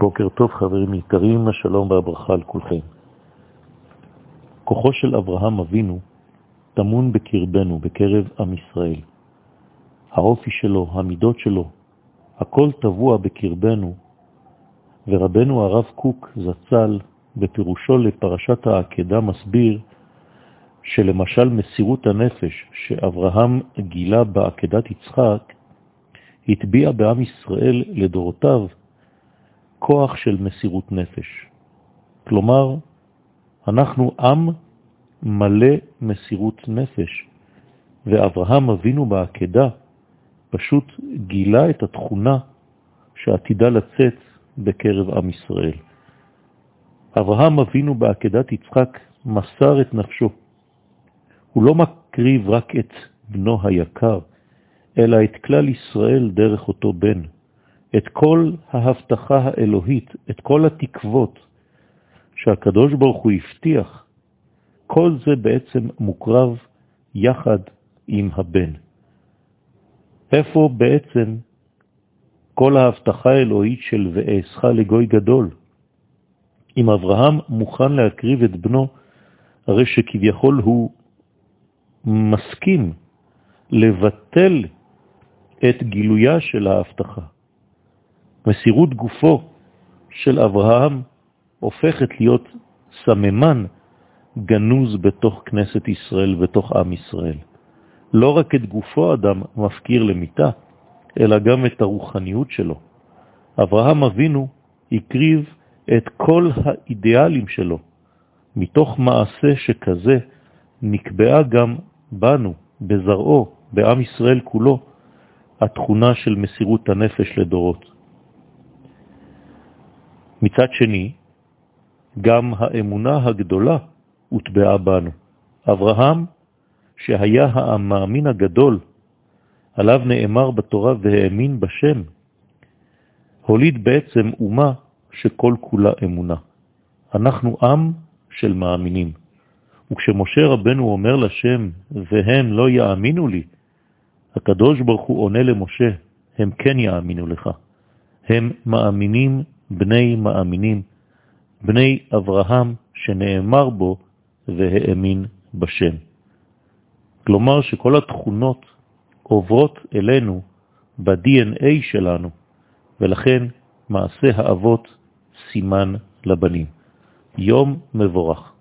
בוקר טוב חברים יקרים, השלום והברכה על כולכם. כוחו של אברהם אבינו טמון בקרבנו, בקרב עם ישראל. האופי שלו, המידות שלו, הכל טבוע בקרבנו, ורבנו הרב קוק זצ"ל בפירושו לפרשת העקדה מסביר שלמשל מסירות הנפש שאברהם גילה בעקדת יצחק, הטביע בעם ישראל לדורותיו כוח של מסירות נפש. כלומר, אנחנו עם מלא מסירות נפש, ואברהם אבינו בעקדה פשוט גילה את התכונה שעתידה לצאת בקרב עם ישראל. אברהם אבינו בעקדת יצחק מסר את נפשו. הוא לא מקריב רק את בנו היקר, אלא את כלל ישראל דרך אותו בן. את כל ההבטחה האלוהית, את כל התקוות שהקדוש ברוך הוא הבטיח, כל זה בעצם מוקרב יחד עם הבן. איפה בעצם כל ההבטחה האלוהית של ואעשך לגוי גדול? אם אברהם מוכן להקריב את בנו, הרי שכביכול הוא מסכים לבטל את גילויה של ההבטחה. מסירות גופו של אברהם הופכת להיות סממן גנוז בתוך כנסת ישראל, בתוך עם ישראל. לא רק את גופו אדם מפקיר למיטה, אלא גם את הרוחניות שלו. אברהם אבינו הקריב את כל האידיאלים שלו. מתוך מעשה שכזה נקבעה גם בנו, בזרעו, בעם ישראל כולו, התכונה של מסירות הנפש לדורות. מצד שני, גם האמונה הגדולה הוטבעה בנו. אברהם, שהיה המאמין הגדול, עליו נאמר בתורה והאמין בשם, הוליד בעצם אומה שכל כולה אמונה. אנחנו עם של מאמינים. וכשמשה רבנו אומר לשם, והם לא יאמינו לי, הקדוש ברוך הוא עונה למשה, הם כן יאמינו לך. הם מאמינים בני מאמינים, בני אברהם שנאמר בו והאמין בשם. כלומר שכל התכונות עוברות אלינו ב-DNA שלנו, ולכן מעשה האבות סימן לבנים. יום מבורך.